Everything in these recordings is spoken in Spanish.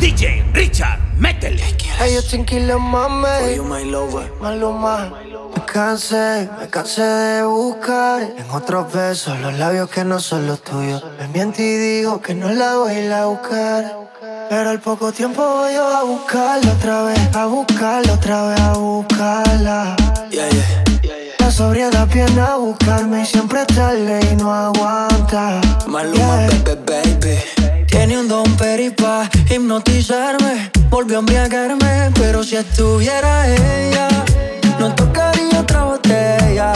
DJ Richard, métele. Hey, yo tranquilo, mami. Maluma. Me cansé, me cansé de buscar en otros besos los labios que no son los tuyos. Me miento y digo que no la voy a ir a buscar. Pero al poco tiempo voy yo a buscarla otra vez, a buscarla otra vez, a buscarla. Yeah, yeah. La sobriedad viene a buscarme y siempre tarde y no aguanta. Maluma, Yeah. baby, baby. Tiene un don peripa, hipnotizarme. Volvió a embriagarme, pero si estuviera ella, no tocaría otra botella.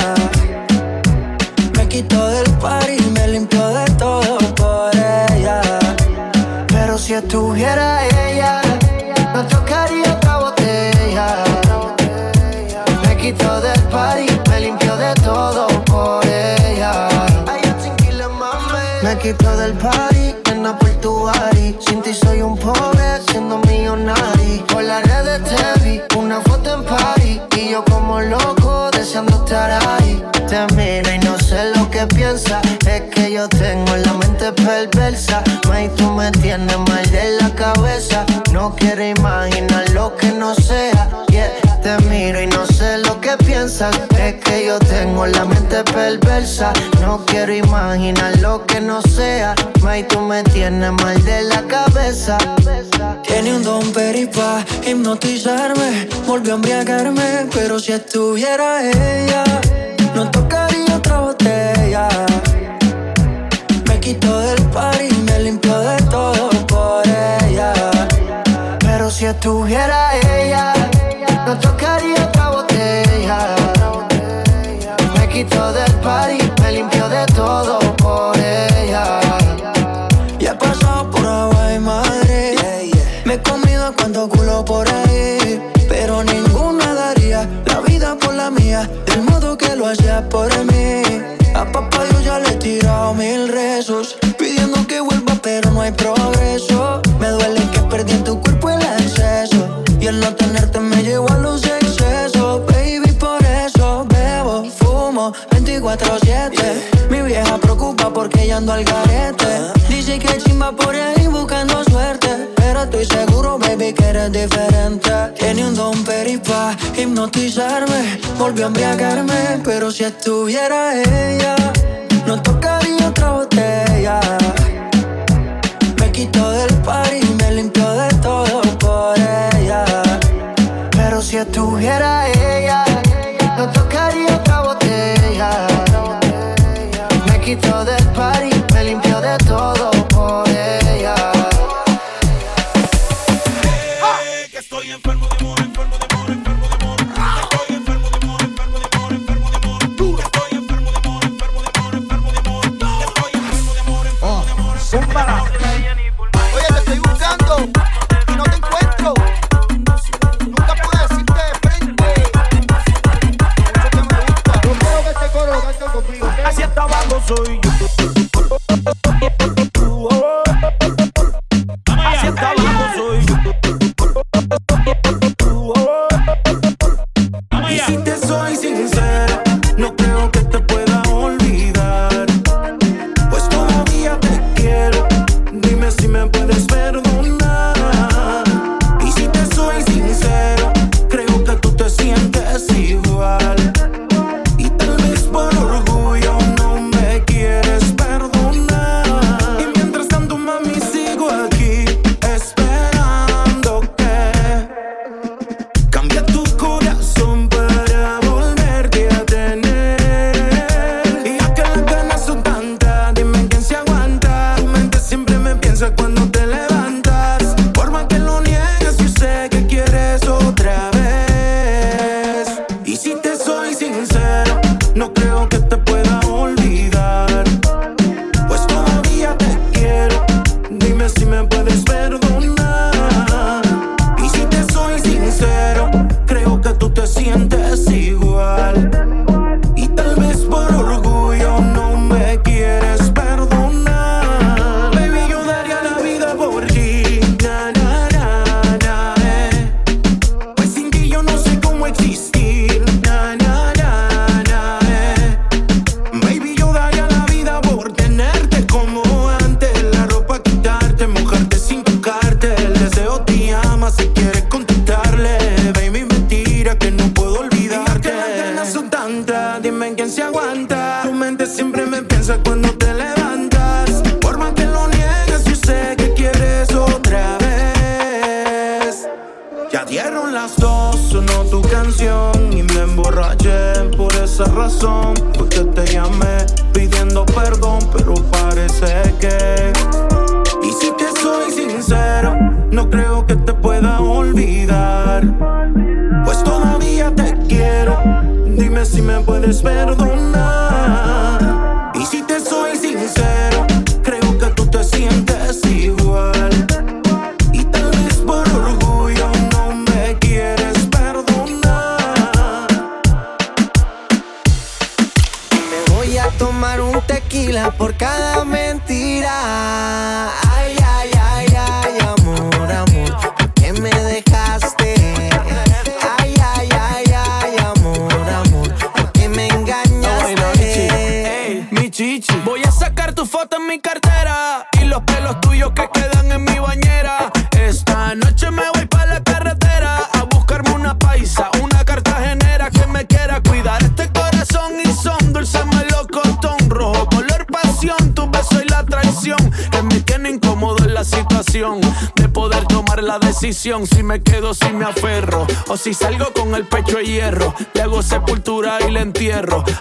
Me quitó del party y me limpió de todo por ella. Pero si estuviera ella, no tocaría otra botella. Me quitó del party, me limpió de todo por ella. Me quitó del por tu. Sin ti soy un pobre, siendo millonario. Por las redes te vi, una foto en party. Y yo como loco, deseando estar ahí. Te miro y no sé lo que piensas. Es que yo tengo la mente perversa. May, tú me tienes mal de la cabeza. No quiero imaginar lo que no sea. Te miro y no sé Es que yo tengo la mente perversa. No quiero imaginar lo que no sea. May, tú me tienes mal de la cabeza. Tiene un don peripa, hipnotizarme. Volvió a embriagarme, pero si estuviera ella, no tocaría otra botella. Me quitó del party y me limpió de todo por ella. Pero si estuviera ella, no tocaría otra botella. Me quitó del party, me limpió de todo ando al garete. Dice que chimba por ahí buscando suerte. Pero estoy seguro, baby, que eres diferente. Tiene un don peripa, hipnotizarme. Volvió a embriagarme, pero si estuviera ella, no tocaría otra botella. Me quitó del party y me limpió de todo por ella. Pero si estuviera ella, no tocaría otra botella. Me quitó del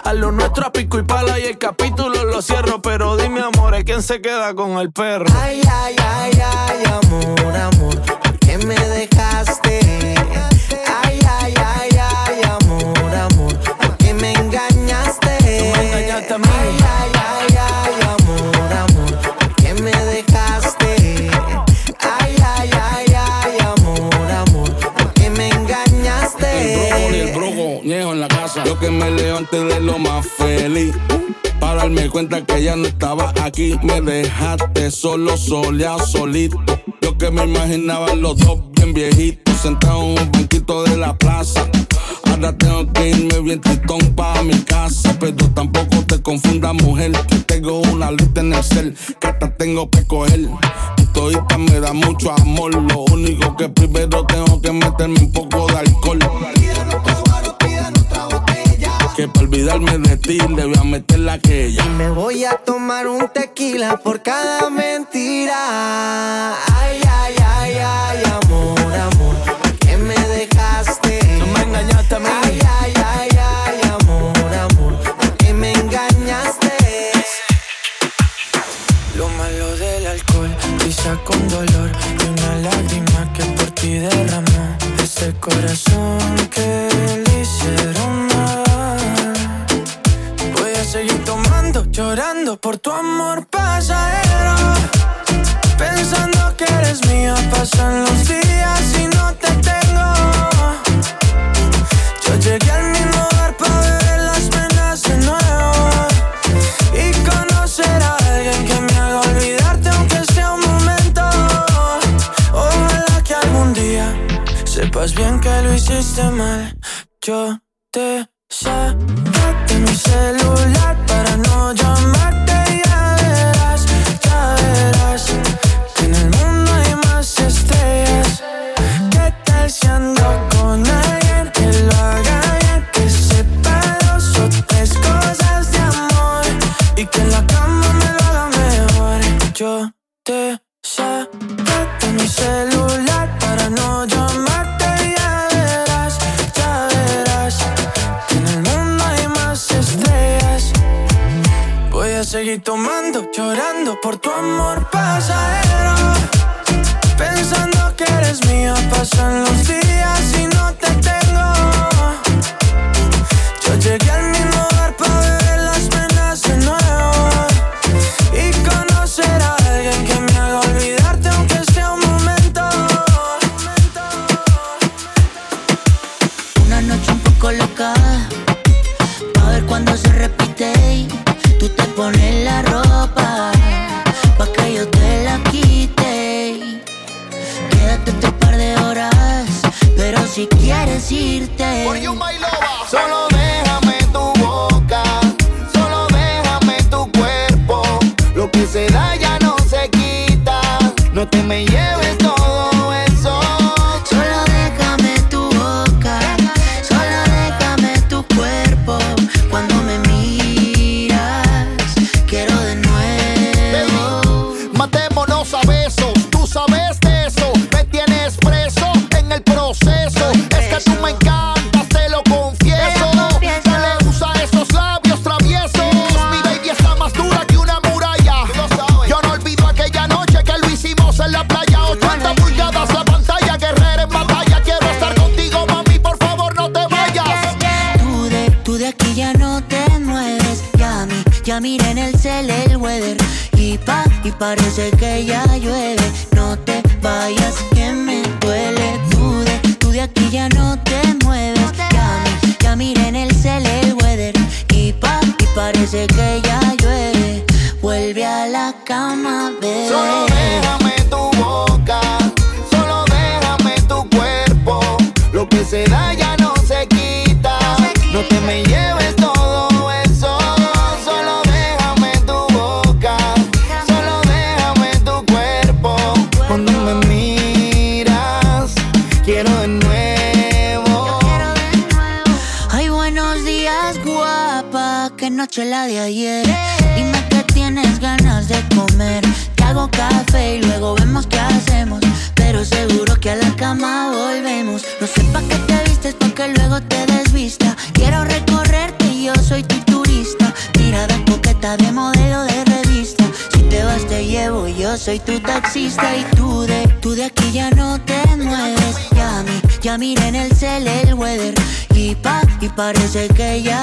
a lo nuestro a pico y pala y el capítulo lo cierro. Pero dime, amor, ¿quién se queda con el perro? Ay, ay, ay, ay, amor, amor, ¿por qué me dejaste? Levanté de lo más feliz. Para darme cuenta que ya no estaba aquí. Me dejaste solo, soleado, solito. Yo que me imaginaba los dos bien viejitos. Sentados en un banquito de la plaza. Ahora tengo que irme bien tritón pa' mi casa. Pero tampoco te confundas, mujer. Que tengo una lista en el cel. Que hasta tengo que coger. Todita me da mucho amor. Lo único que primero tengo que meterme un poco de alcohol. Que para olvidarme de ti le voy a meter la que ella. Me voy a tomar un tequila por cada mentira. Ay, ay, ay, ay, amor, amor, ¿por qué me dejaste? Tú me engañaste a mí. Ay, ay, ay, ay, amor, amor, ¿por qué me engañaste? Lo malo del alcohol pisa con dolor y una lágrima que por ti derramó ese corazón que le hicieron llorando por tu amor pasajero, pensando que eres mía. Pasan los días y no te tengo. Yo llegué al mismo bar para beber las penas de nuevo y conocer a alguien que me haga olvidarte aunque sea un momento. Ojalá que algún día sepas bien que lo hiciste mal. Yo te celular para no llamarte Tomando, llorando por tu amor pasajero. Pensando que eres mía, pasan los días y no te tengo. Yo llegué al parece que ya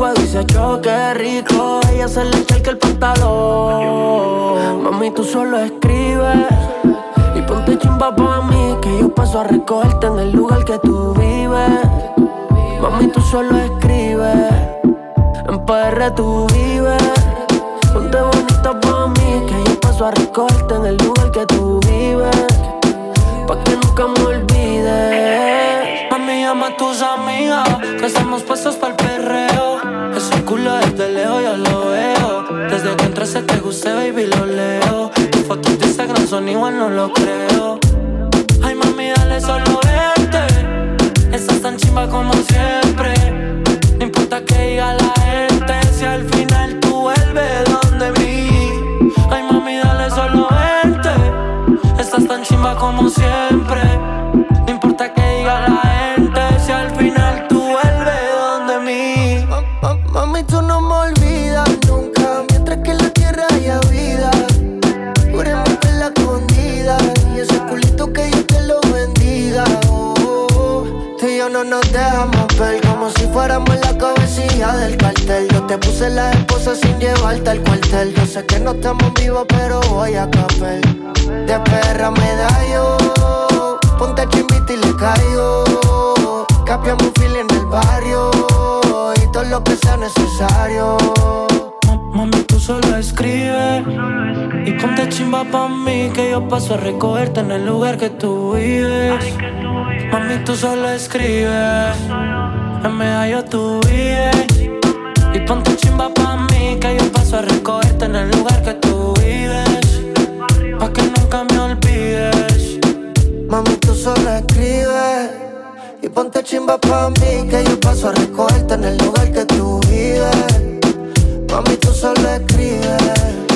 boricua dice choque rico, ella se le echa el pantalón. Mami, tú solo escribes y ponte chimba pa' mí, que yo paso a recogerte en el lugar que tú vives. Mami, tú solo escribes, en PR tú vives. Ponte bonita pa' mí, que yo paso a recogerte en el lugar que tú vives. Pa' que nunca me olvides. Mami, llama a tus amigas, que estamos puestos pa'l perreo. Ese culo desde lejos yo lo veo. Desde que entraste te gusté, baby, lo leo. Tus fotos de Instagram son igual, no lo creo. Ay, mami, dale solo vente. Estás tan chimba como siempre. No importa que diga la gente, si al final tú vuelves donde mí. Ay, mami, dale solo vente. Estás tan chimba como siempre. No importa que diga la gente, si al final tú vuelves donde mí. Ma- ma- Mami, tú no me olvidas nunca. Mientras que en la tierra haya vida, juremos que la escondida. Y ese culito que Dios te lo bendiga. Oh. Tú y yo no nos dejamos ver como si fuéramos la cabecilla del cartel. Yo te puse la esposa sin llevarte al cuartel. Yo sé que no estamos vivos, pero voy a capel. De perra me da yo. Ponte y le caigo. Capiamos un fil en el barrio. Y todo lo que sea necesario. Ma- Mami, tú solo escribe y ponte chimba pa' mí que yo paso a recogerte en el lugar que tú vives. Mami, tú solo escribe, en medallo tú vives. Y ponte chimba pa' mí que yo paso a recogerte en el lugar que tú vives. Pa' que nunca me olvides. Mami, tú solo escribes. Y ponte chimba pa' mí, que yo paso a recogerte en el lugar que tú vives. Mami, tú solo escribes.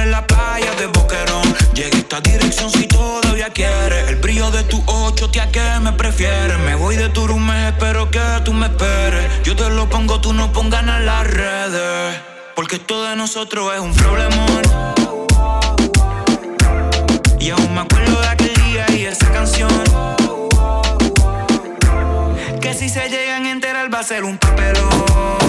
en la playa de Boquerón. Llegué a esta dirección si todavía quieres. El brillo de tu ocho, tía, que me prefieres. Me voy de Turumé, espero que tú me esperes. Yo te lo pongo, tú no pongas en las redes. Porque todo de nosotros es un problemón. Y aún me acuerdo de aquel día y esa canción. Que si se llegan a enterar va a ser un papelón.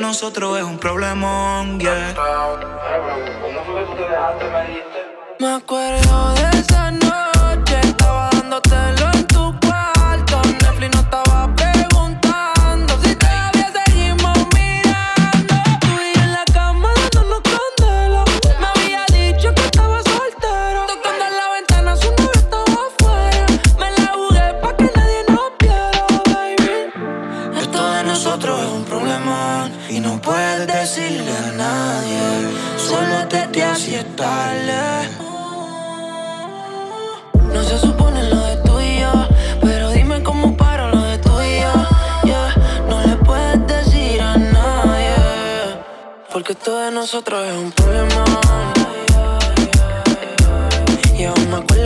nosotros es un problemón, yeah. Me acuerdo de esa noche, estaba dándote si es tarde. No se supone lo de tú y yo, pero dime cómo paro lo de tú y yo. No le puedes decir a nadie, porque esto de nosotros es un problema. Y aún me acuerdo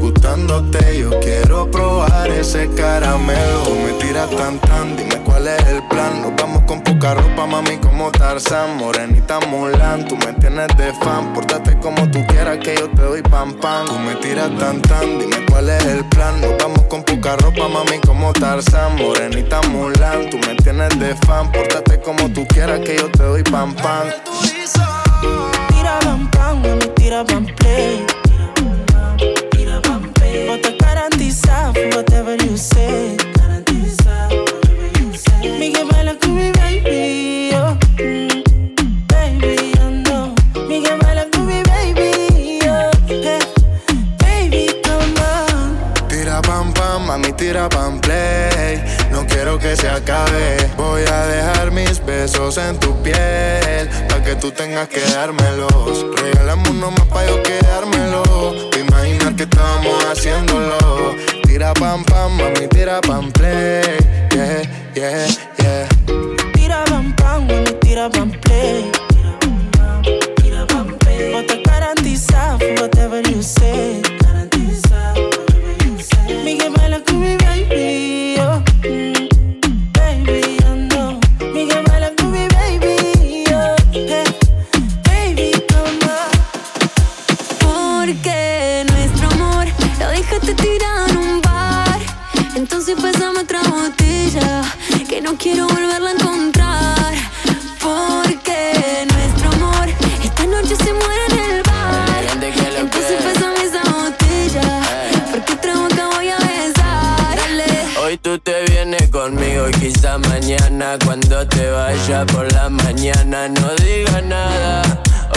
gustándote. Yo quiero probar ese caramelo. Me tiras tan tan, dime cuál es el plan. Nos vamos con poca ropa, mami, como Tarzan, morenita Mulan. Tú me tienes de fan, pórtate como tú quieras que yo te doy pam pam. Tú me tiras tan tan, dime cuál es el plan. Nos vamos con poca ropa, mami, como Tarzan, morenita Mulan. Tú me tienes de fan, pórtate como tú quieras que yo te doy pam pam. Tira pam pam, mami, tira pam play. Bota garantiza, whatever you say. Garantiza, whatever you say. Me que baila con mi baby, oh. mm. Baby, I know. Me que baila con mi baby, oh. eh. Baby, come on. Tira pam pam, mami, tira pam play. No quiero que se acabe. Voy a dejar mis besos en tu piel. Pa' que tú tengas que dármelos. Regálame uno más pa' yo quedármelo. Te imaginas que estamos haciéndolo. Tira pam pam, mami, tira pam play. Yeah, yeah, yeah. Tira pam pam, mami, tira pam play. Tira pam play. Bota garantiza, whatever you say. Hoy tú te vienes conmigo y quizá mañana cuando te vaya por la mañana no digas nada.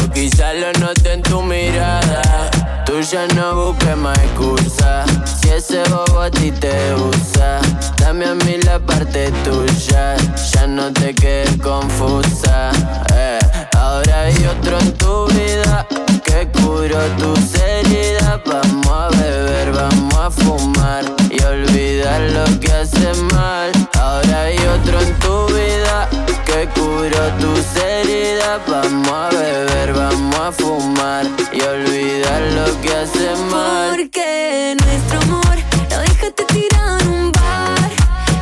O quizá lo note en tu mirada. Tú ya no busques más excusa. Si ese bobo a ti te usa, dame a mí la parte tuya. Ya no te quedes confusa. eh. Ahora hay otro en tu vida que curó tus heridas. Vamos a beber, vamos a fumar y olvidar lo que hace mal. Ahora hay otro en tu vida que curó tus heridas. Vamos a beber, vamos a fumar y olvidar lo que hace mal. Porque nuestro amor lo dejaste tirado en un bar.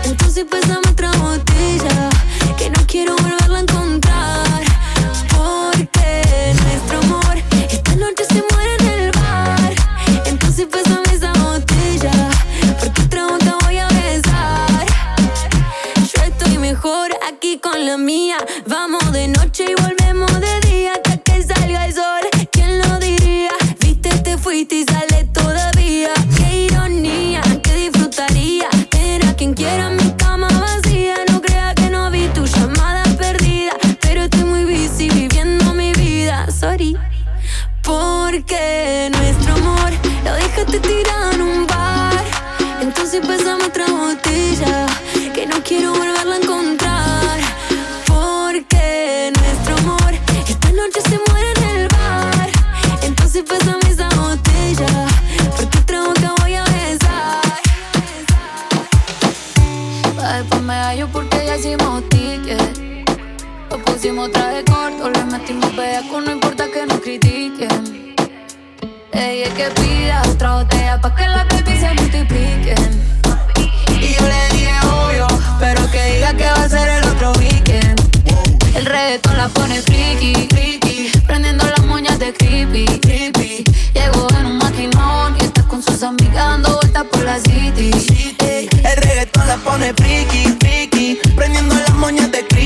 Entonces pásame otra botella que no quiero volverla con la mía. Vamos de noche y volvemos de día hasta que salga el sol. ¿Quién lo diría? Viste, te fuiste y sale todavía. Qué ironía, que disfrutaría. Era quien quiera mi cama vacía. No crea que no vi tu llamada perdida. Pero estoy muy busy viviendo mi vida. Sorry. Porque nuestro amor lo dejaste tirado en un bar. Entonces pásame otra botella que no quiero volverla pusimos traje corto, le metimos pedaco, no importa que nos critiquen. Ella es que pida otra botella pa' que las baby se multipliquen. Y yo le dije obvio, pero que diga que va a ser el otro weekend. El reggaetón la pone friki, friki, prendiendo las moñas de creepy, creepy. Llegó en un maquinón y está con sus amigas dando vueltas por la city. El reggaetón la pone friki, friki, prendiendo las moñas de creepy.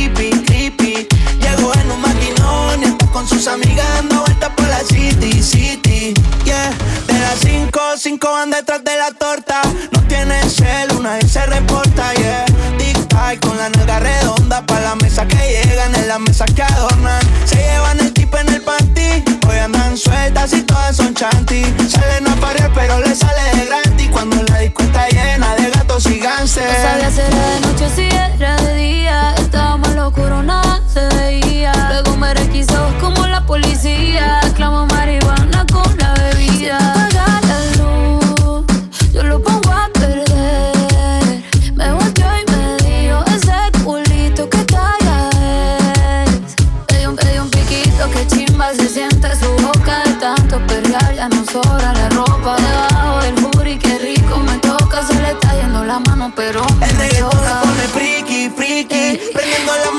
Sus amigas dando vueltas por la city, city. Yeah, de las cinco, cinco van detrás de la torta. No tiene cel, nadie se reporta, yeah. Tic tac con la nalga redonda pa' la mesa que llegan, en la mesa que adornan. Se llevan el tip en el panty, hoy andan sueltas y todas son chanty. Salen a parir, pero le sale de gratis cuando la disco llena de gatos y ganses. No sabía si de noche si era de día. Estábamos en lo oscuro, nada se veía. Luego me requisó como policía. Clamo marihuana con la bebida. Paga la luz, yo lo pongo a perder. Me volteó y me dio ese culito que talla es. Pedí un, un piquito que chimba se siente su boca. De tanto perrear ya no sobra la ropa. Debajo del booty que rico me toca. Se le está yendo la mano pero El me reggaetón la pone friki, friki. Prendiendo la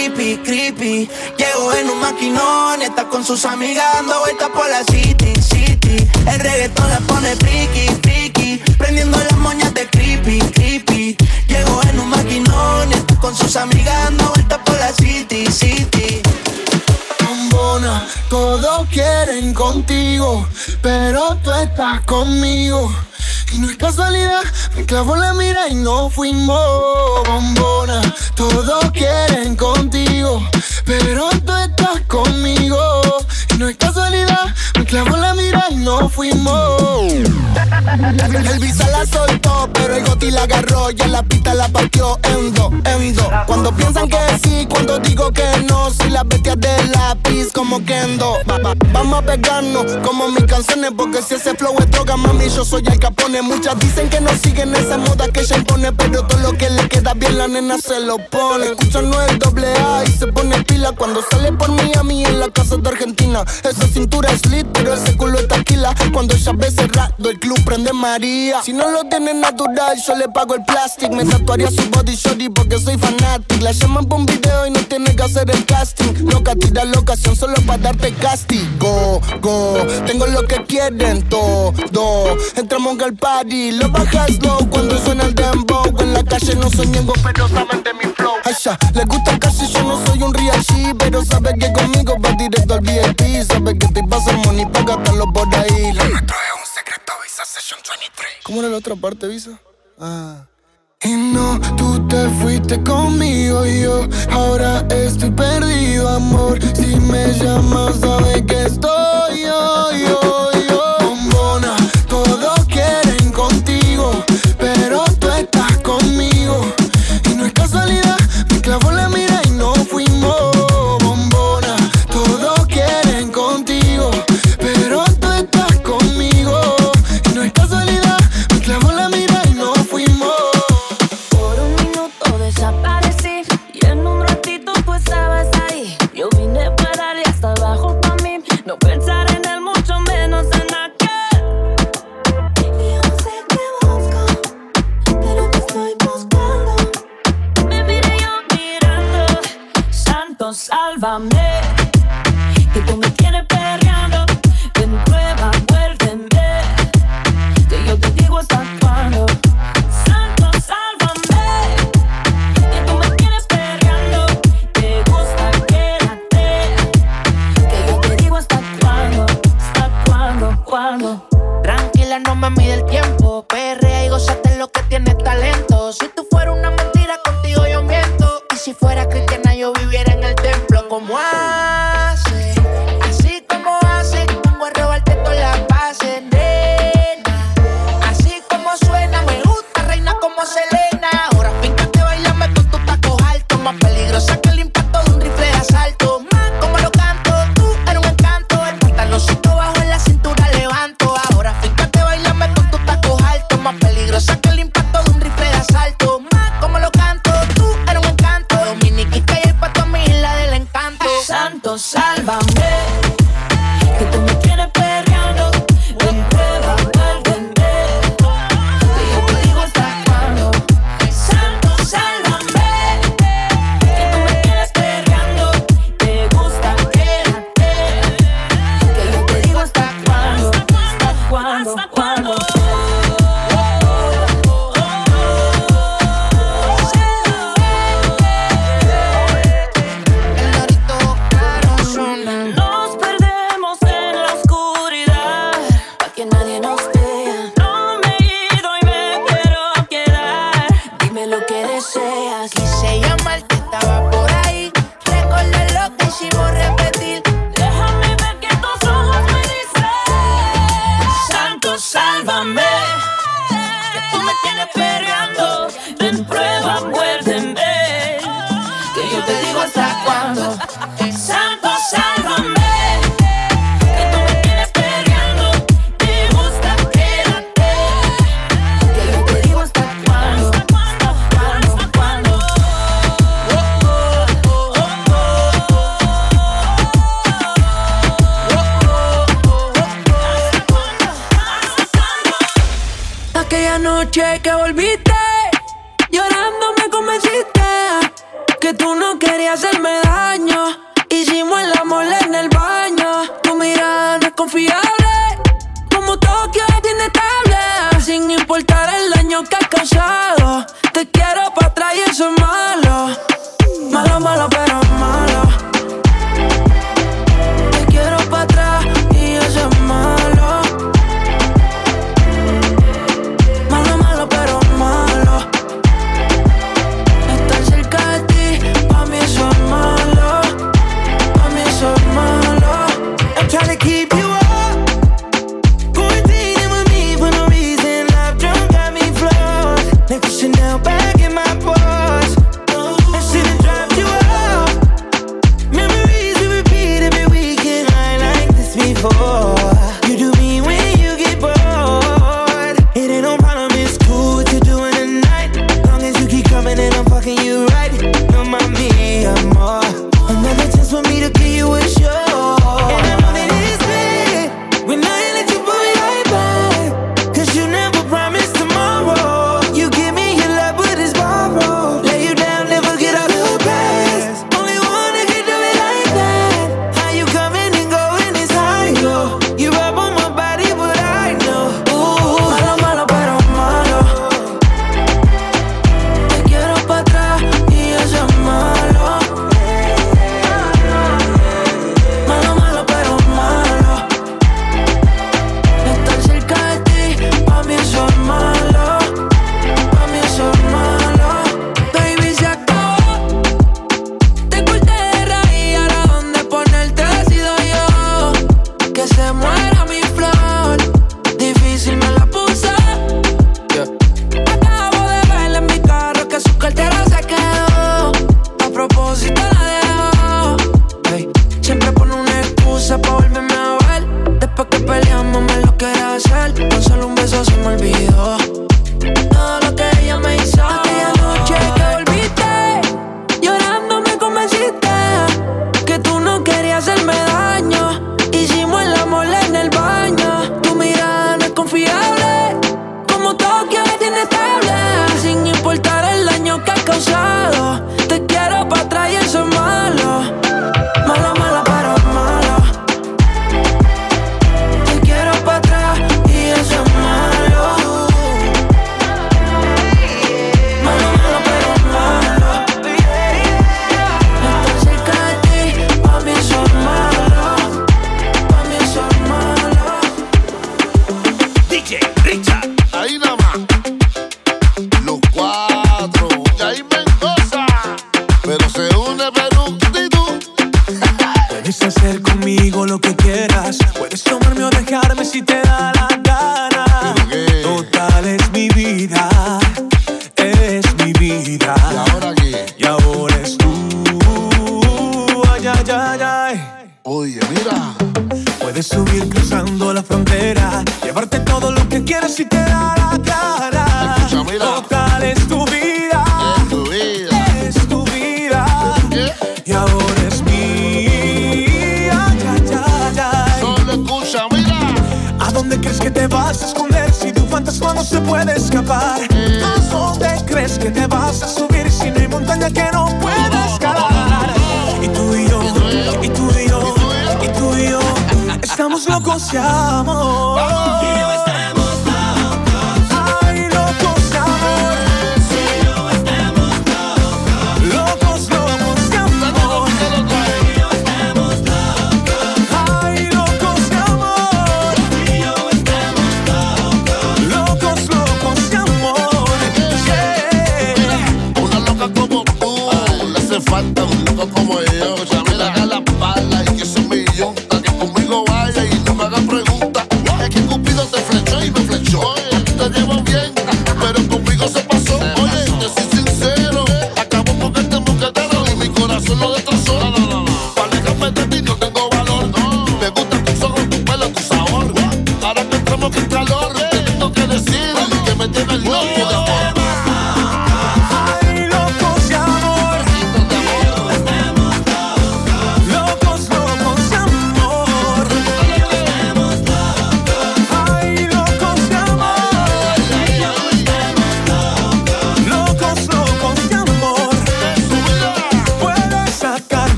creepy, creepy. Llegó en un maquinón, está con sus amigas dando vueltas por la city, city. El reggaetón la pone friki, friki Prendiendo las moñas de creepy, creepy. Llegó en un maquinón, está con sus amigas dando vueltas por la city, city. Bombona, todos quieren contigo, pero tú estás conmigo. Y no es casualidad, me clavo la mira y no fuimos bombona. Todos quieren contigo, pero tú estás conmigo. Y no es casualidad, me clavo la no fuimos. El la soltó, pero el goti la agarró y en la pista la partió en dos, en dos. Cuando piensan que sí, cuando digo que no, si las bestias de lápiz como Kendo. Va- va- Vamos a pegarnos como mis canciones, porque si ese flow es droga, mami, yo soy el capone. Muchas dicen que no siguen esa moda que ella impone, pero todo lo que le queda bien la nena se lo pone. Escucha no el doble A y se pone pila cuando sale por Miami en la casa de Argentina. Esa cintura es lit, pero ese culo es taquila. Cuando ve cerrado, el club prende María. Si no lo tiene natural, yo le pago el plástico. Me tatuaría su body shorty porque soy fanático. La llaman por un video y no tiene que hacer el casting. Loca, tira la ocasión solo para darte castigo. Go, tengo lo que quieren todo. Entramos al party, lo bajas low cuando suena el dembow. En la calle no soy ñengo, pero saben de mi flow. Ay, ya, le gusta casi, yo no soy un real G, pero sabe que conmigo va directo al VIP. Sabe que te pasa el money pa' gastarlo por ahí. Lo nuestro es un secreto, Visa Session 23. ¿Cómo era la otra parte, Visa? Ah. Y no, tú te fuiste conmigo y yo ahora estoy perdido, amor. Si me llamas, sabes que estoy yo, yo, yo. Bombona, todos quieren contigo, pero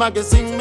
no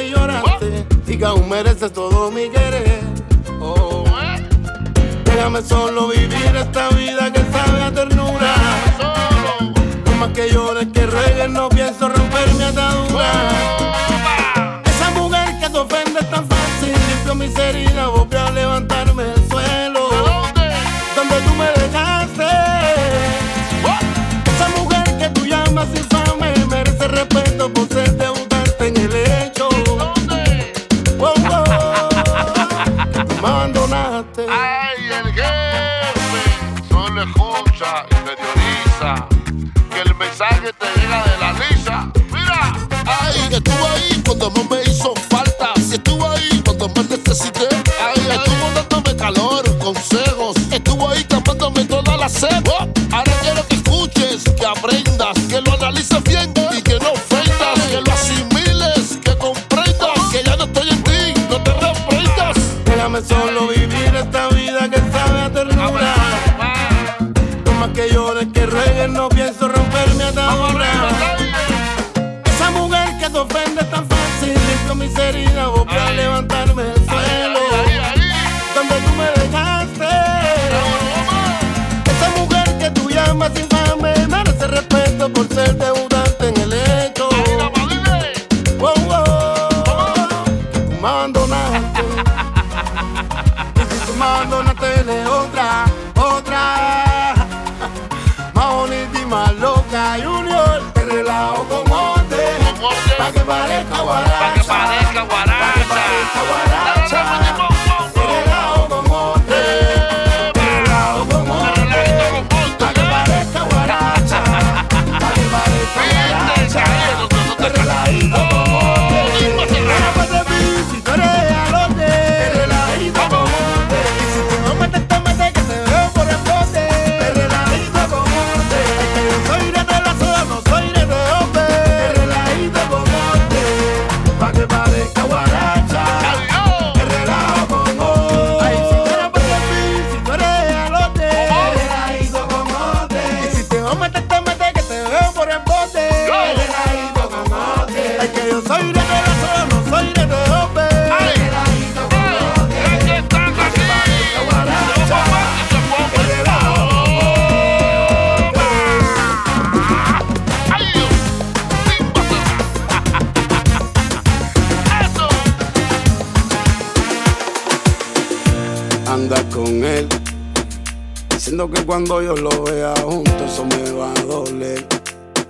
cuando yo lo vea junto eso me va a doler.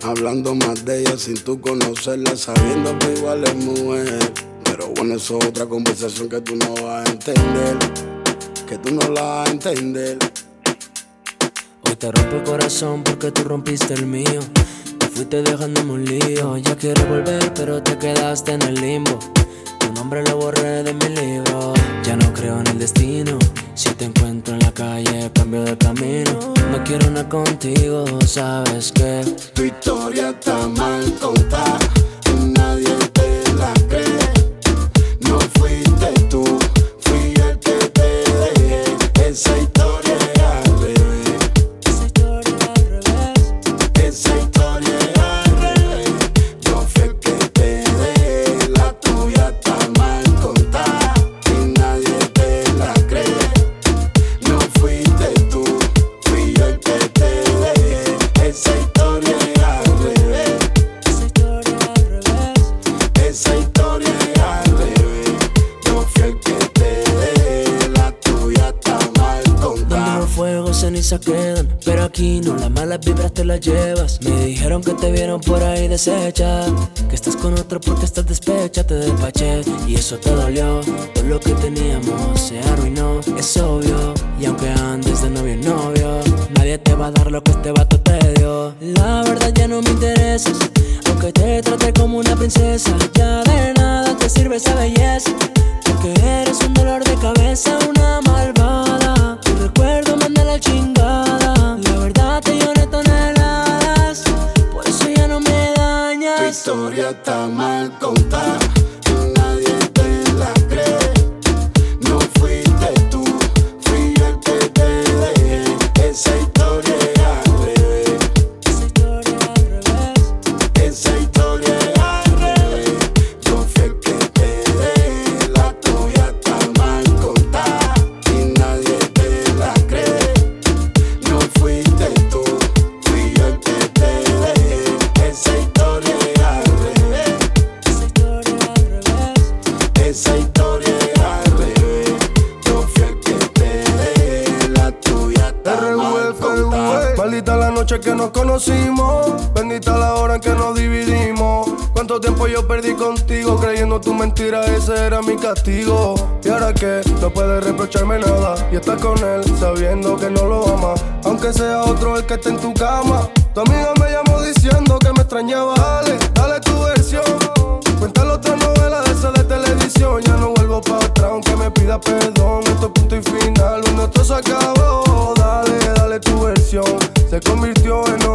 Hablando más de ella sin tú conocerla, sabiendo que igual es mujer. Pero bueno, eso es otra conversación que tú no vas a entender. Que tú no la vas a entender. Hoy te rompo el corazón porque tú rompiste el mío. Te fuiste dejándome un lío. Ya quiero volver, pero te quedaste en el limbo. Nombre lo borré de mi libro. Ya no creo en el destino. Si te encuentro en la calle, cambio de camino. No quiero nada contigo, sabes que Tu historia está mal contada. Quedan, pero aquí no, las malas vibras te las llevas. Me dijeron que te vieron por ahí deshecha, que estás con otro porque estás despecha, te despaché y eso te dolió. Todo lo que teníamos se arruinó, es obvio. Y aunque andes de novio en novio, nadie te va a dar lo que este vato te dio. La verdad ya no me interesas, aunque te trate como una princesa, ya de nada te sirve esa belleza. Porque eres un dolor de cabeza, una malvada. Tu recuerdo manda la chingada. Verdad te lloré toneladas. Por eso ya no me Tu dañas. historia está mal contada. Que nos conocimos, bendita la hora en que nos dividimos. Cuánto tiempo yo perdí contigo creyendo tu mentira, ese era mi castigo. Y ahora que no puedes reprocharme nada y estás con él sabiendo que no lo ama, aunque sea otro el que esté en tu cama. Tu amiga me llamó diciendo que me extrañaba, dale, dale tu versión. Cuéntale otra novela de esa de televisión. Ya no vuelvo para atrás, aunque me pida perdón. Esto es punto y final, lo nuestro se acabó. Dale, dale tu versión. Se convirtió en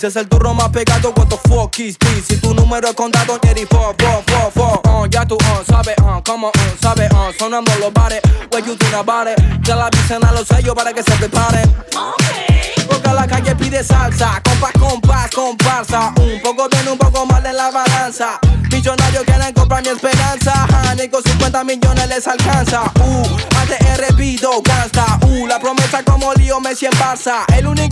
país es el turro más pegado. What the fuck is this? Si tu número es contado, Jerry, four, four, four, four. Uh, ya tú, uh, sabes, uh, como, uh, sabes, uh, sonando los bares. What you think about it? Ya la avisen a los sellos para que se preparen. Porque la calle pide salsa, compás, compás, comparsa. Un poco bien, un poco mal en la balanza. Millonarios quieren comprar mi esperanza. Ni con 50 millones les alcanza. Uh, ATR pido gangsta. Uh, la promesa como lío Messi en Barça. El único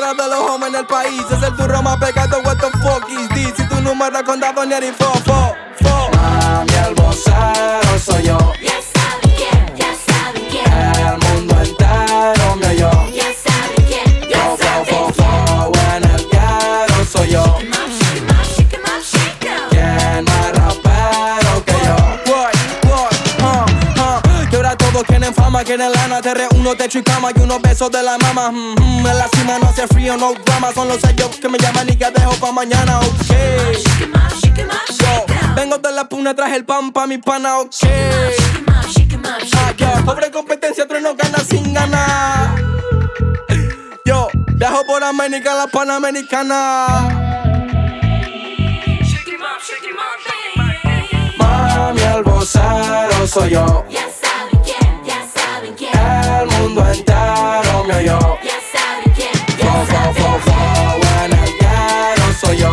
cara de los hombres en el país es el turro más pegado. What the fuck is this? Si tu número es contado, ni el fo. Mami, el todos quieren lana Te reúno, techo y cama y unos besos de la mama. Mm, mm, En la cima no hace frío, no drama Son los sellos que me llaman y que dejo pa' mañana, ok. Yo, vengo de la puna, traje el pan pa' mi pana, ok. Ah, Pobre competencia, tres no gana sin ganar. Yo, dejo por América la panamericana. Mami, vocero soy yo. El mundo entero me oyó. Ya sabe quién, ya fo, sabe. Fo, soy yo.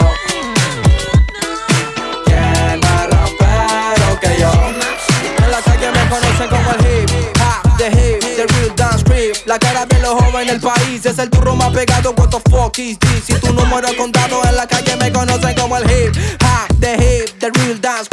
Quien más rapero que yo. En la calle me conocen como el hip, hop, the hip, the real dance creep. La cara de los jóvenes del país es el turro más pegado. What the fuck is this? Si tu número es contado en la calle me conocen como el hip, hop, the hip, the real dance.